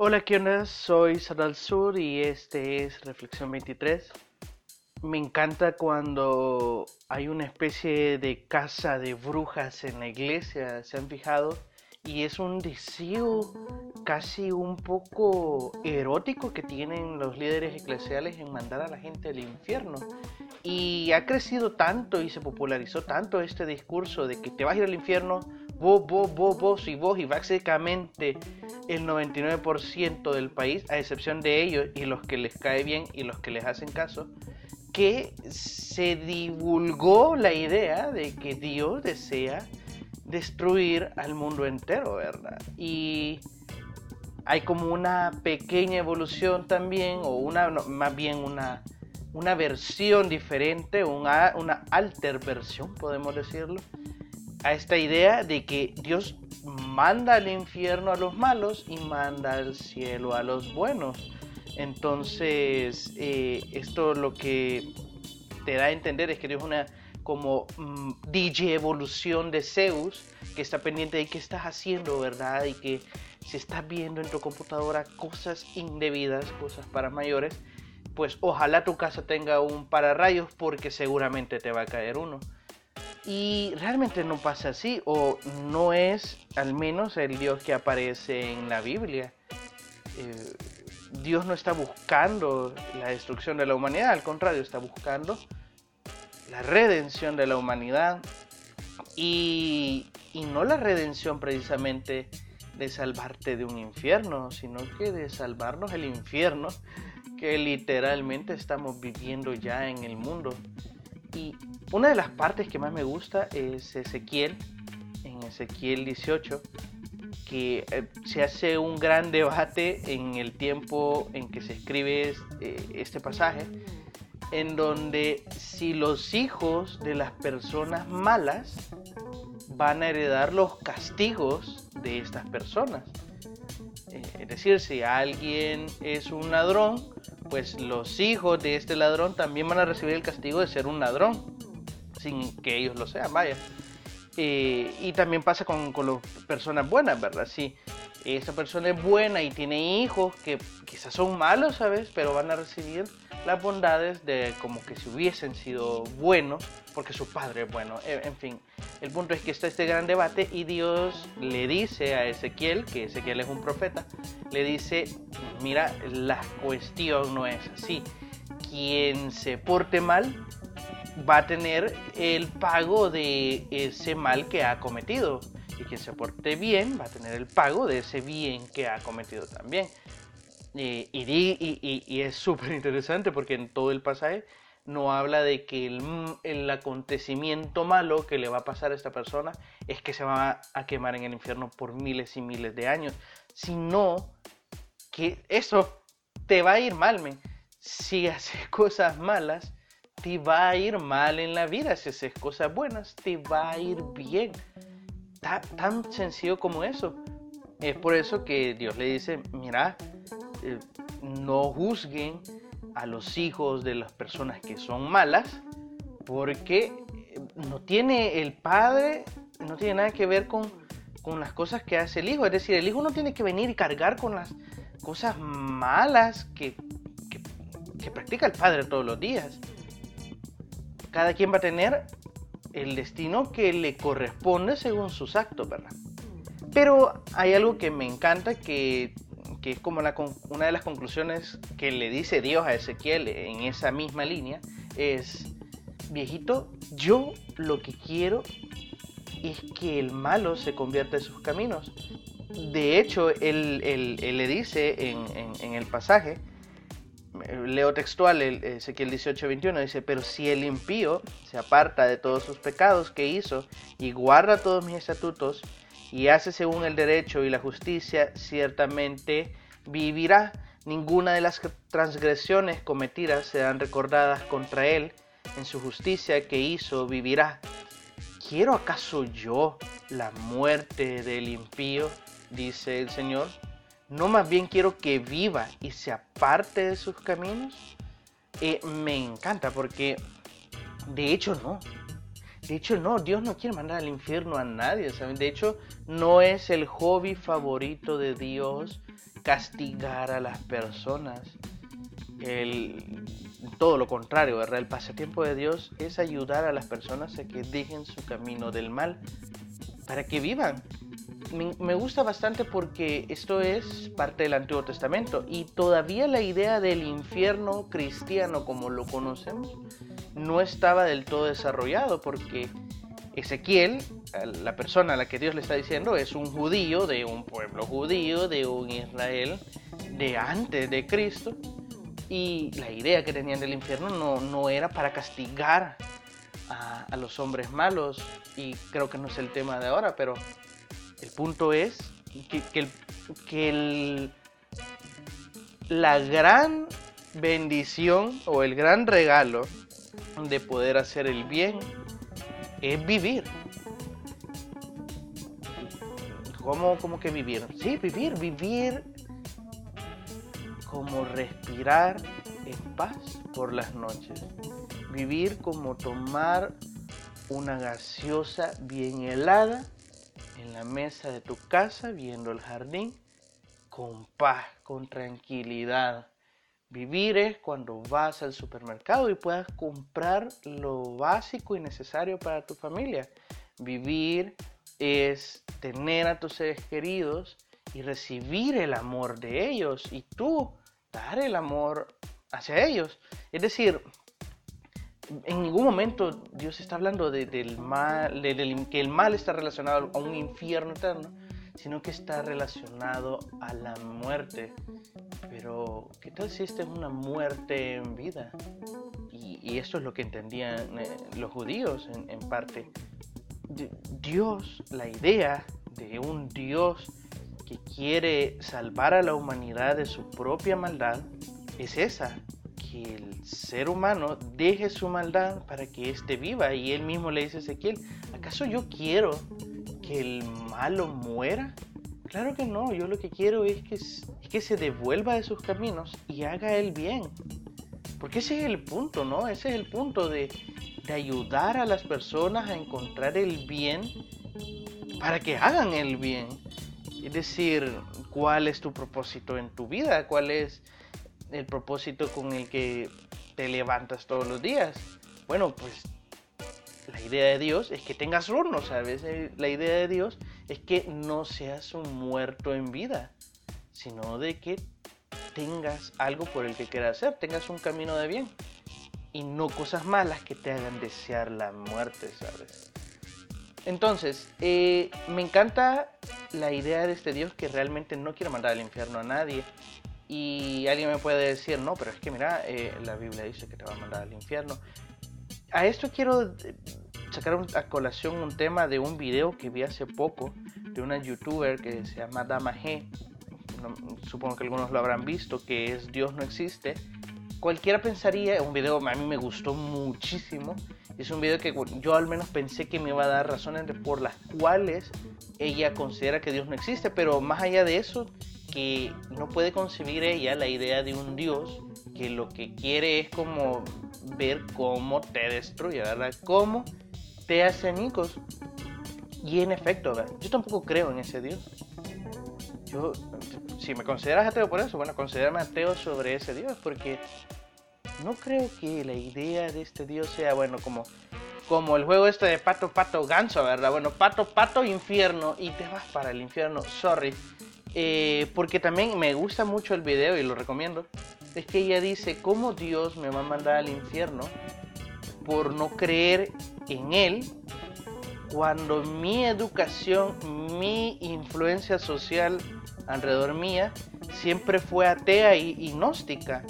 Hola, ¿qué onda? Soy Sadal Sur y este es Reflexión 23. Me encanta cuando hay una especie de casa de brujas en la iglesia, ¿se han fijado? Y es un deseo casi un poco erótico que tienen los líderes eclesiales en mandar a la gente al infierno. Y ha crecido tanto y se popularizó tanto este discurso de que te vas a ir al infierno, vos, vos, vos, vos y vos, y básicamente el 99% del país, a excepción de ellos y los que les cae bien y los que les hacen caso, que se divulgó la idea de que Dios desea destruir al mundo entero, ¿verdad? Y hay como una pequeña evolución también, o una, más bien una, una versión diferente, una, una alter versión, podemos decirlo, a esta idea de que Dios manda al infierno a los malos y manda al cielo a los buenos. Entonces, eh, esto lo que te da a entender es que Dios es una como mm, DJ evolución de Zeus que está pendiente de qué estás haciendo, ¿verdad? Y que si estás viendo en tu computadora cosas indebidas, cosas para mayores, pues ojalá tu casa tenga un pararrayos porque seguramente te va a caer uno. Y realmente no pasa así, o no es al menos el Dios que aparece en la Biblia. Eh, Dios no está buscando la destrucción de la humanidad, al contrario, está buscando la redención de la humanidad y, y no la redención precisamente de salvarte de un infierno, sino que de salvarnos el infierno que literalmente estamos viviendo ya en el mundo. Y una de las partes que más me gusta es Ezequiel, en Ezequiel 18, que eh, se hace un gran debate en el tiempo en que se escribe eh, este pasaje, en donde si los hijos de las personas malas van a heredar los castigos de estas personas. Eh, es decir, si alguien es un ladrón, pues los hijos de este ladrón también van a recibir el castigo de ser un ladrón, sin que ellos lo sean, vaya. Eh, y también pasa con, con las personas buenas, ¿verdad? Si esa persona es buena y tiene hijos que quizás son malos, ¿sabes? Pero van a recibir las bondades de como que si hubiesen sido buenos, porque su padre es bueno. En fin, el punto es que está este gran debate y Dios le dice a Ezequiel, que Ezequiel es un profeta, le dice, mira, la cuestión no es así. Quien se porte mal va a tener el pago de ese mal que ha cometido. Y quien se porte bien va a tener el pago de ese bien que ha cometido también. Y, es súper interesante porque en todo el pasaje no habla de que el, el, acontecimiento malo que le va a pasar a esta persona es que se va a quemar en el infierno por miles y miles de años, sino que eso te va a ir mal, men. Si haces cosas malas, te va a ir mal en la vida. Si haces cosas buenas, te va a ir bien. tan sencillo como eso. Es por eso que Dios le dice, mira, eh, no juzguen a los hijos de las personas que son malas, porque eh, no tiene el padre, no tiene nada que ver con, con las cosas que hace el hijo. Es decir, el hijo no tiene que venir y cargar con las cosas malas que, que, que practica el padre todos los días. Cada quien va a tener el destino que le corresponde según sus actos, ¿verdad? Pero hay algo que me encanta que que es como una de las conclusiones que le dice Dios a Ezequiel en esa misma línea, es, viejito, yo lo que quiero es que el malo se convierta en sus caminos. De hecho, él, le dice en, el pasaje, leo textual, Ezequiel 18, 21, dice, pero si el impío se aparta de todos sus pecados que hizo y guarda todos mis estatutos, y hace según el derecho y la justicia, ciertamente vivirá. Ninguna de las transgresiones cometidas serán recordadas contra él. En su justicia que hizo vivirá. ¿Quiero acaso yo la muerte del impío? dice el Señor. No más bien quiero que viva y se aparte de sus caminos. Eh, me encanta porque, de hecho, no. De hecho, no, Dios no quiere mandar al infierno a nadie, ¿saben? De hecho, no es el hobby favorito de Dios castigar a las personas. El, todo lo contrario, ¿verdad? El pasatiempo de Dios es ayudar a las personas a que dejen su camino del mal para que vivan. Me gusta bastante porque esto es parte del Antiguo Testamento y todavía la idea del infierno cristiano como lo conocemos no estaba del todo desarrollado porque Ezequiel, la persona a la que Dios le está diciendo, es un judío de un pueblo judío, de un Israel de antes de Cristo. Y la idea que tenían del infierno no, no era para castigar a, los hombres malos. Y creo que no es el tema de ahora, pero el punto es que, que, que la gran bendición o el gran regalo de poder hacer el bien es vivir. ¿Cómo, ¿Cómo que vivir? Sí, vivir, vivir como respirar en paz por las noches. Vivir como tomar una gaseosa bien helada en la mesa de tu casa viendo el jardín con paz, con tranquilidad. Vivir es cuando vas al supermercado y puedas comprar lo básico y necesario para tu familia. Vivir es tener a tus seres queridos y recibir el amor de ellos y tú dar el amor hacia ellos. Es decir, en ningún momento Dios está hablando de, del mal, que el mal está relacionado a un infierno eterno, sino que está relacionado a la muerte. Pero, ¿qué tal si esta es una muerte en vida? Y, esto es lo que entendían eh, los judíos en, parte. Dios, la idea de un Dios que quiere salvar a la humanidad de su propia maldad es esa, que el ser humano deje su maldad para que éste viva. Y él mismo le dice a Ezequiel, ¿acaso yo quiero que el malo muera? Claro que no, yo lo que quiero es que, que se devuelva de sus caminos y haga el bien. Porque ese es el punto, ¿no? Ese es el punto de, de ayudar a las personas a encontrar el bien para que hagan el bien. Es decir, ¿cuál es tu propósito en tu vida? ¿Cuál es el propósito con el que te levantas todos los días? Bueno, pues la idea de Dios es que tengas horno, ¿sabes? Eh, la idea de Dios es que no seas un muerto en vida, sino de que tengas algo por el que quieras hacer, tengas un camino de bien y no cosas malas que te hagan desear la muerte, ¿sabes? Entonces, eh, me encanta la idea de este Dios que realmente no quiere mandar al infierno a nadie. Y alguien me puede decir, no, pero es que mira, eh, la Biblia dice que te va a mandar al infierno a esto quiero sacar a colación un tema de un video que vi hace poco de una youtuber que se llama Dama G. supongo que algunos lo habrán visto, que es Dios no existe. Cualquiera pensaría, un video a mí me gustó muchísimo. Es un video que yo al menos pensé que me iba a dar razones por las cuales ella considera que Dios no existe, pero más allá de eso, que no puede concebir ella la idea de un Dios que lo que quiere es como ver cómo te destruye, ¿verdad? Cómo te hace añicos. Y en efecto, yo tampoco creo en ese Dios. Yo, si me consideras ateo por eso, bueno, considérame ateo sobre ese Dios, porque no creo que la idea de este Dios sea, bueno, como, como el juego este de pato, pato, ganso, ¿verdad? Bueno, pato, pato, infierno, y te vas para el infierno, sorry. Eh, porque también me gusta mucho el video y lo recomiendo es que ella dice, ¿cómo Dios me va a mandar al infierno por no creer en Él cuando mi educación, mi influencia social alrededor mía siempre fue atea y, gnóstica?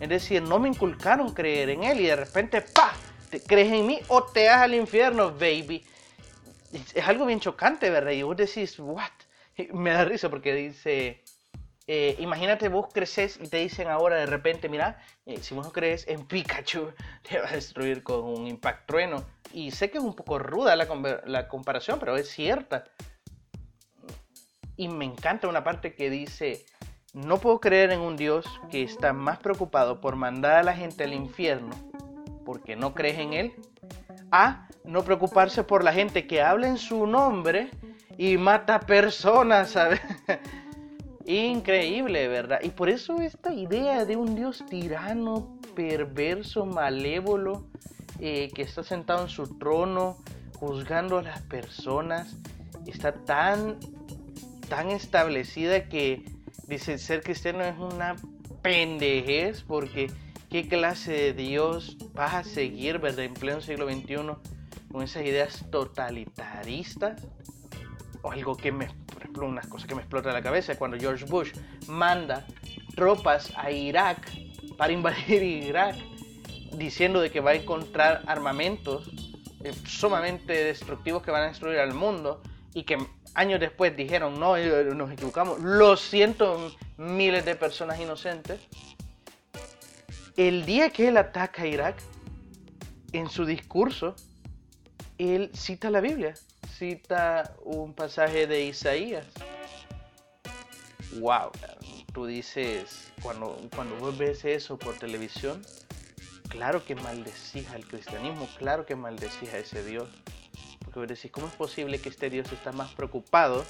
Es decir, no me inculcaron creer en Él y de repente, ¡pa! ¿Te crees en mí o te vas al infierno, baby? Es, es algo bien chocante, ¿verdad? Y vos decís, ¿what? Me da risa porque dice, eh, imagínate vos creces y te dicen ahora de repente, mira, eh, si vos no crees en Pikachu, te va a destruir con un impacto trueno. Y sé que es un poco ruda la, la comparación, pero es cierta. Y me encanta una parte que dice, no puedo creer en un Dios que está más preocupado por mandar a la gente al infierno porque no crees en Él, a no preocuparse por la gente que habla en su nombre y mata personas, ¿sabes? Increíble, ¿verdad? Y por eso esta idea de un Dios tirano, perverso, malévolo, eh, que está sentado en su trono, juzgando a las personas, está tan, tan establecida que dice ser cristiano es una pendejez porque qué clase de Dios vas a seguir, ¿verdad? En pleno siglo XXI con esas ideas totalitaristas algo que me, por ejemplo, unas cosas que me explota la cabeza cuando George Bush manda tropas a Irak para invadir Irak diciendo de que va a encontrar armamentos eh, sumamente destructivos que van a destruir al mundo y que años después dijeron no, eh, nos equivocamos, los cientos miles de personas inocentes. El día que él ataca a Irak, en su discurso, él cita la Biblia, cita un pasaje de Isaías. Wow, tú dices, cuando, cuando vos ves eso por televisión, claro que maldecís al cristianismo, claro que maldecís a ese Dios. Porque vos decís, ¿cómo es posible que este Dios está más preocupado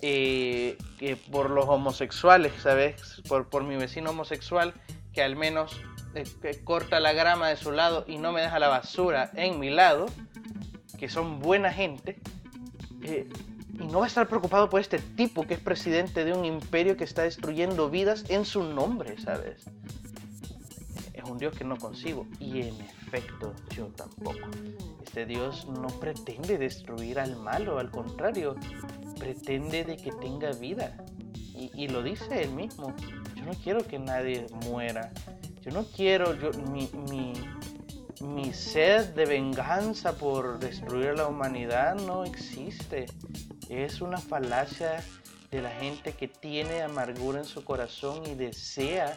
eh, que por los homosexuales, ¿sabes? Por, por mi vecino homosexual que al menos eh, corta la grama de su lado y no me deja la basura en mi lado que son buena gente, eh, y no va a estar preocupado por este tipo que es presidente de un imperio que está destruyendo vidas en su nombre, ¿sabes? Es un Dios que no consigo, y en efecto yo tampoco. Este Dios no pretende destruir al malo, al contrario, pretende de que tenga vida. Y, lo dice él mismo, yo no quiero que nadie muera, yo no quiero, yo, mi, mi, mi sed de venganza por destruir a la humanidad no existe. Es una falacia de la gente que tiene amargura en su corazón y desea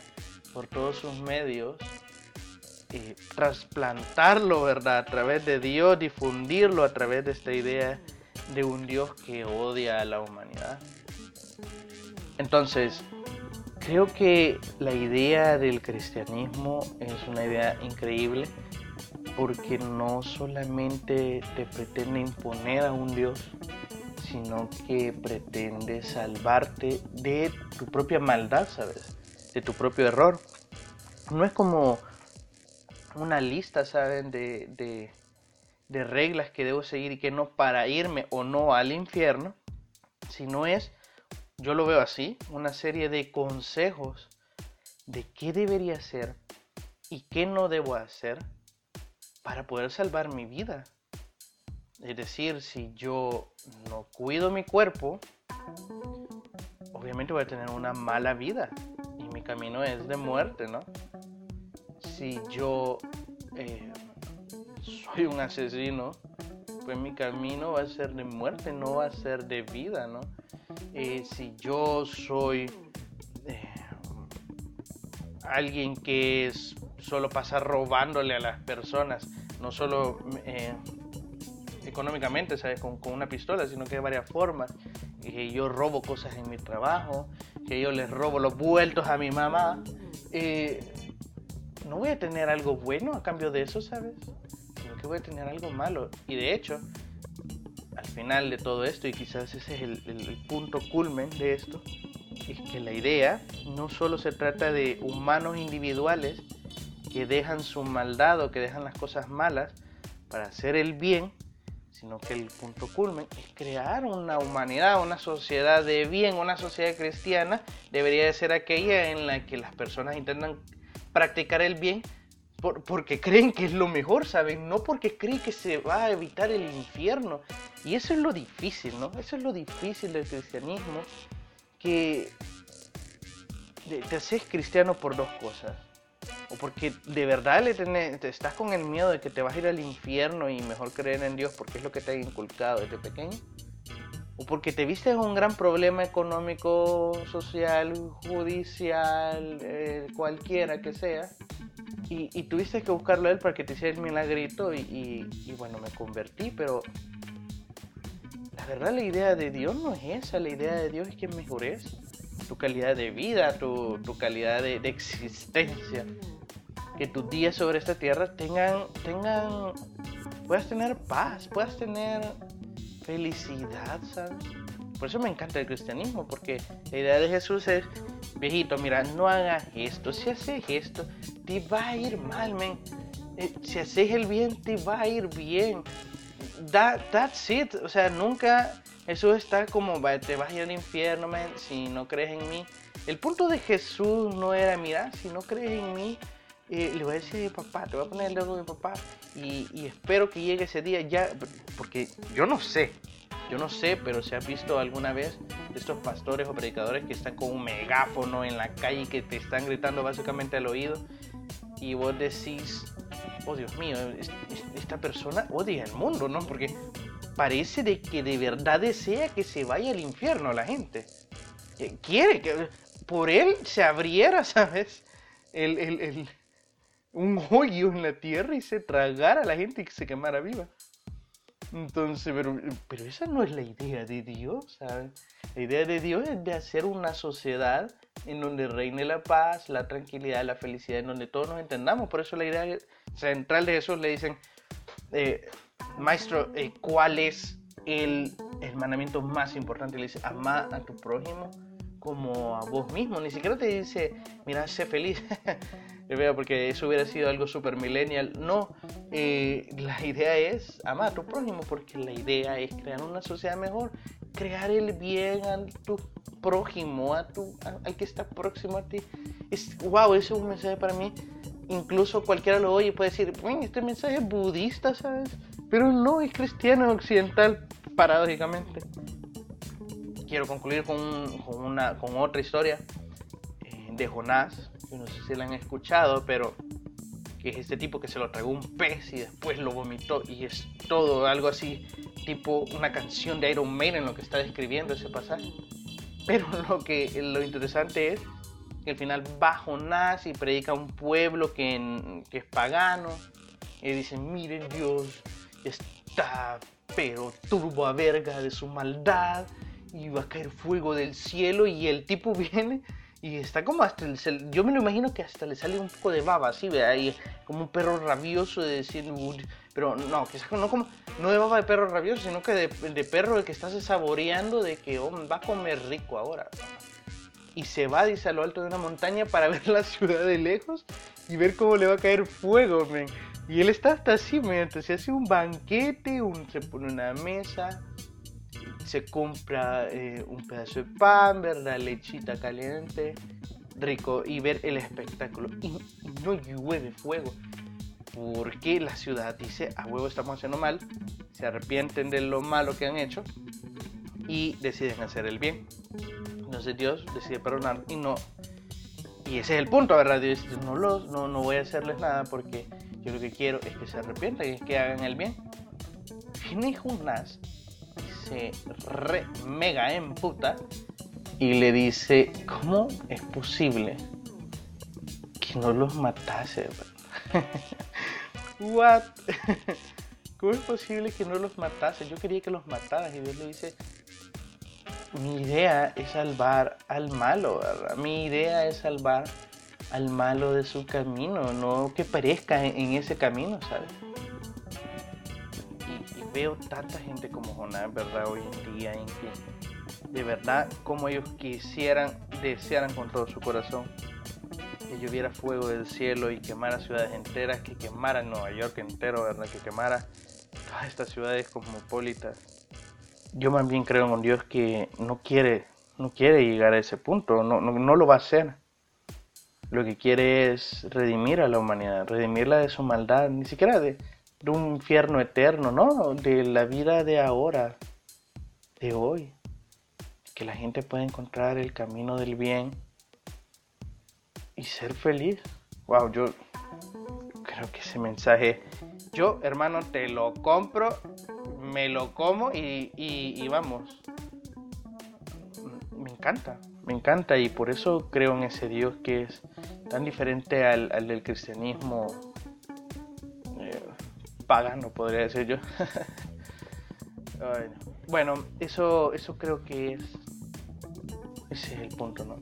por todos sus medios eh, trasplantarlo, ¿verdad? A través de Dios, difundirlo a través de esta idea de un Dios que odia a la humanidad. Entonces, creo que la idea del cristianismo es una idea increíble porque no solamente te pretende imponer a un Dios, sino que pretende salvarte de tu propia maldad, ¿sabes? De tu propio error. No es como una lista, ¿saben? De, de, de reglas que debo seguir y que no para irme o no al infierno, sino es, yo lo veo así, una serie de consejos de qué debería hacer y qué no debo hacer para poder salvar mi vida. Es decir, si yo no cuido mi cuerpo, obviamente voy a tener una mala vida y mi camino es de muerte, ¿no? Si yo eh, soy un asesino, pues mi camino va a ser de muerte, no va a ser de vida, ¿no? Eh, si yo soy eh, alguien que es solo pasa robándole a las personas, no solo eh, económicamente, ¿sabes? Con, una pistola, sino que de varias formas. Que yo robo cosas en mi trabajo, que yo les robo los vueltos a mi mamá. Eh, no voy a tener algo bueno a cambio de eso, ¿sabes? Sino que voy a tener algo malo. Y de hecho, al final de todo esto, y quizás ese es el, el punto culmen de esto, es que la idea no solo se trata de humanos individuales, que dejan su maldad o que dejan las cosas malas para hacer el bien, sino que el punto culmen es crear una humanidad, una sociedad de bien, una sociedad cristiana, debería de ser aquella en la que las personas intentan practicar el bien porque creen que es lo mejor, ¿saben? No porque creen que se va a evitar el infierno. Y eso es lo difícil, ¿no? Eso es lo difícil del cristianismo, que te haces cristiano por dos cosas o porque de verdad le tenés, estás con el miedo de que te vas a ir al infierno y mejor creer en Dios porque es lo que te ha inculcado desde pequeño, o porque te viste en un gran problema económico, social, judicial, eh, cualquiera que sea, y, tuviste que buscarlo a él para que te hiciera el milagrito y, bueno, me convertí, pero la verdad la idea de Dios no es esa, la idea de Dios es que mejores tu calidad de vida, tu, tu calidad de, existencia que tus días sobre esta tierra tengan, tengan puedas tener paz, puedas tener felicidad, ¿sabes? Por eso me encanta el cristianismo, porque la idea de Jesús es, viejito, mira, no hagas esto, si haces esto, te va a ir mal, men. Eh, si haces el bien, te va a ir bien. That, that's it, o sea, nunca Jesús está como, te vas a ir al infierno, man, si no crees en mí. El punto de Jesús no era, mira, si no crees en mí, le voy a decir, papá, te voy a poner el dedo de papá y, espero que llegue ese día ya, porque yo no sé, yo no sé, pero se ha visto alguna vez estos pastores o predicadores que están con un megáfono en la calle y que te están gritando básicamente al oído y vos decís, oh Dios mío, esta persona odia el mundo, ¿no? Porque parece de que de verdad desea que se vaya al infierno la gente. Eh, quiere que por él se abriera, ¿sabes? El, el, un hoyo en la tierra y se tragara a la gente y que se quemara viva. Entonces, pero, pero esa no es la idea de Dios, ¿sabes? La idea de Dios es de hacer una sociedad en donde reine la paz, la tranquilidad, la felicidad, en donde todos nos entendamos. Por eso la idea central de Jesús le dicen, eh, maestro, eh, ¿cuál es el, el, mandamiento más importante? Le dice, ama a tu prójimo como a vos mismo. Ni siquiera te dice, mira, sé feliz. porque eso hubiera sido algo super millennial. No, eh, la idea es amar a tu prójimo, porque la idea es crear una sociedad mejor, crear el bien a tu prójimo, a tu, al que está próximo a ti. Es, wow, ese es un mensaje para mí. Incluso cualquiera lo oye y puede decir, este mensaje es budista, ¿sabes? Pero no, es cristiano occidental, paradójicamente. Quiero concluir con, con, una, con otra historia eh, de Jonás no sé si la han escuchado, pero que es este tipo que se lo tragó un pez y después lo vomitó y es todo algo así, tipo una canción de Iron Maiden lo que está describiendo ese pasaje. Pero lo que lo interesante es que al final va Jonás y predica a un pueblo que, que es pagano y dicen, miren Dios está pero turbo a verga de su maldad y va a caer fuego del cielo y el tipo viene y está como hasta el, yo me lo imagino que hasta le sale un poco de baba así ve ahí como un perro rabioso de decir pero no quizás no como no de baba de perro rabioso sino que de, de perro que estás saboreando de que oh, va a comer rico ahora y se va dice a lo alto de una montaña para ver la ciudad de lejos y ver cómo le va a caer fuego men. y él está hasta así mientras se hace un banquete un, se pone una mesa se compra eh, un pedazo de pan, ¿verdad? Lechita caliente, rico, y ver el espectáculo. Y, no llueve fuego. Porque la ciudad dice, a huevo estamos haciendo mal, se arrepienten de lo malo que han hecho y deciden hacer el bien. Entonces Dios decide perdonar y no. Y ese es el punto, ¿verdad? Dios dice, no, los, no, no voy a hacerles nada porque yo lo que quiero es que se arrepientan y que hagan el bien. Viene Jonás se re mega emputa y le dice, ¿cómo es posible que no los matase? What? ¿Cómo es posible que no los matase? Yo quería que los mataras y Dios le dice, mi idea es salvar al malo. Mi idea es salvar al malo de su camino, no que perezca en ese camino, ¿sabes? Veo tanta gente como Jonás, ¿verdad? Hoy en día, en que de verdad, como ellos quisieran, desearan con todo su corazón que lloviera fuego del cielo y quemara ciudades enteras, que quemara Nueva York entero, ¿verdad? Que quemara todas estas ciudades cosmopolitas. Yo más bien creo en un Dios que no quiere, no quiere llegar a ese punto, no, no, no lo va a hacer. Lo que quiere es redimir a la humanidad, redimirla de su maldad, ni siquiera de, de un infierno eterno, ¿no? De la vida de ahora, de hoy. Que la gente pueda encontrar el camino del bien y ser feliz. Wow, yo creo que ese mensaje, yo hermano, te lo compro, me lo como y, y, vamos. Me encanta, me encanta y por eso creo en ese Dios que es tan diferente al, al del cristianismo pagano, podría decir yo. bueno, eso, eso creo que es. Ese es el punto, ¿no?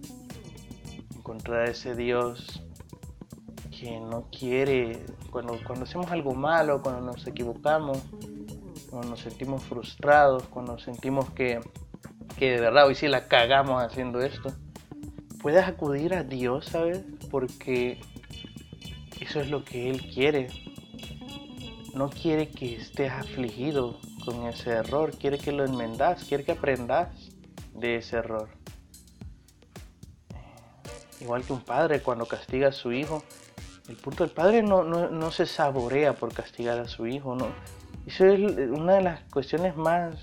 Encontrar ese Dios que no quiere, cuando, cuando hacemos algo malo, cuando nos equivocamos, cuando nos sentimos frustrados, cuando sentimos que, que de verdad hoy sí la cagamos haciendo esto, puedes acudir a Dios, ¿sabes? Porque eso es lo que Él quiere. No quiere que estés afligido con ese error, quiere que lo enmendas, quiere que aprendas de ese error. Igual que un padre cuando castiga a su hijo, el punto del padre no, no, se saborea por castigar a su hijo, ¿no? Eso es una de las cuestiones más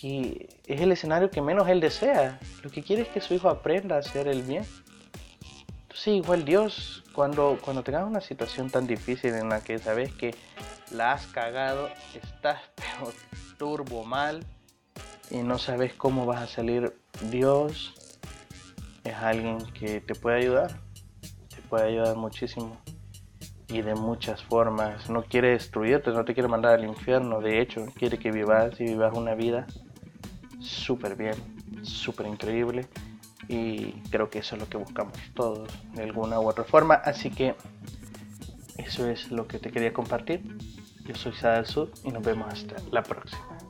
que es el escenario que menos él desea. Lo que quiere es que su hijo aprenda a hacer el bien. Entonces igual Dios, cuando, cuando tengas una situación tan difícil en la que sabes que la has cagado, estás pero turbo mal y no sabes cómo vas a salir, Dios es alguien que te puede ayudar, te puede ayudar muchísimo y de muchas formas. No quiere destruirte, no te quiere mandar al infierno, de hecho, quiere que vivas y vivas una vida súper bien, súper increíble y creo que eso es lo que buscamos todos de alguna u otra forma. Así que eso es lo que te quería compartir. Yo soy Sada del Sur y nos vemos hasta la próxima.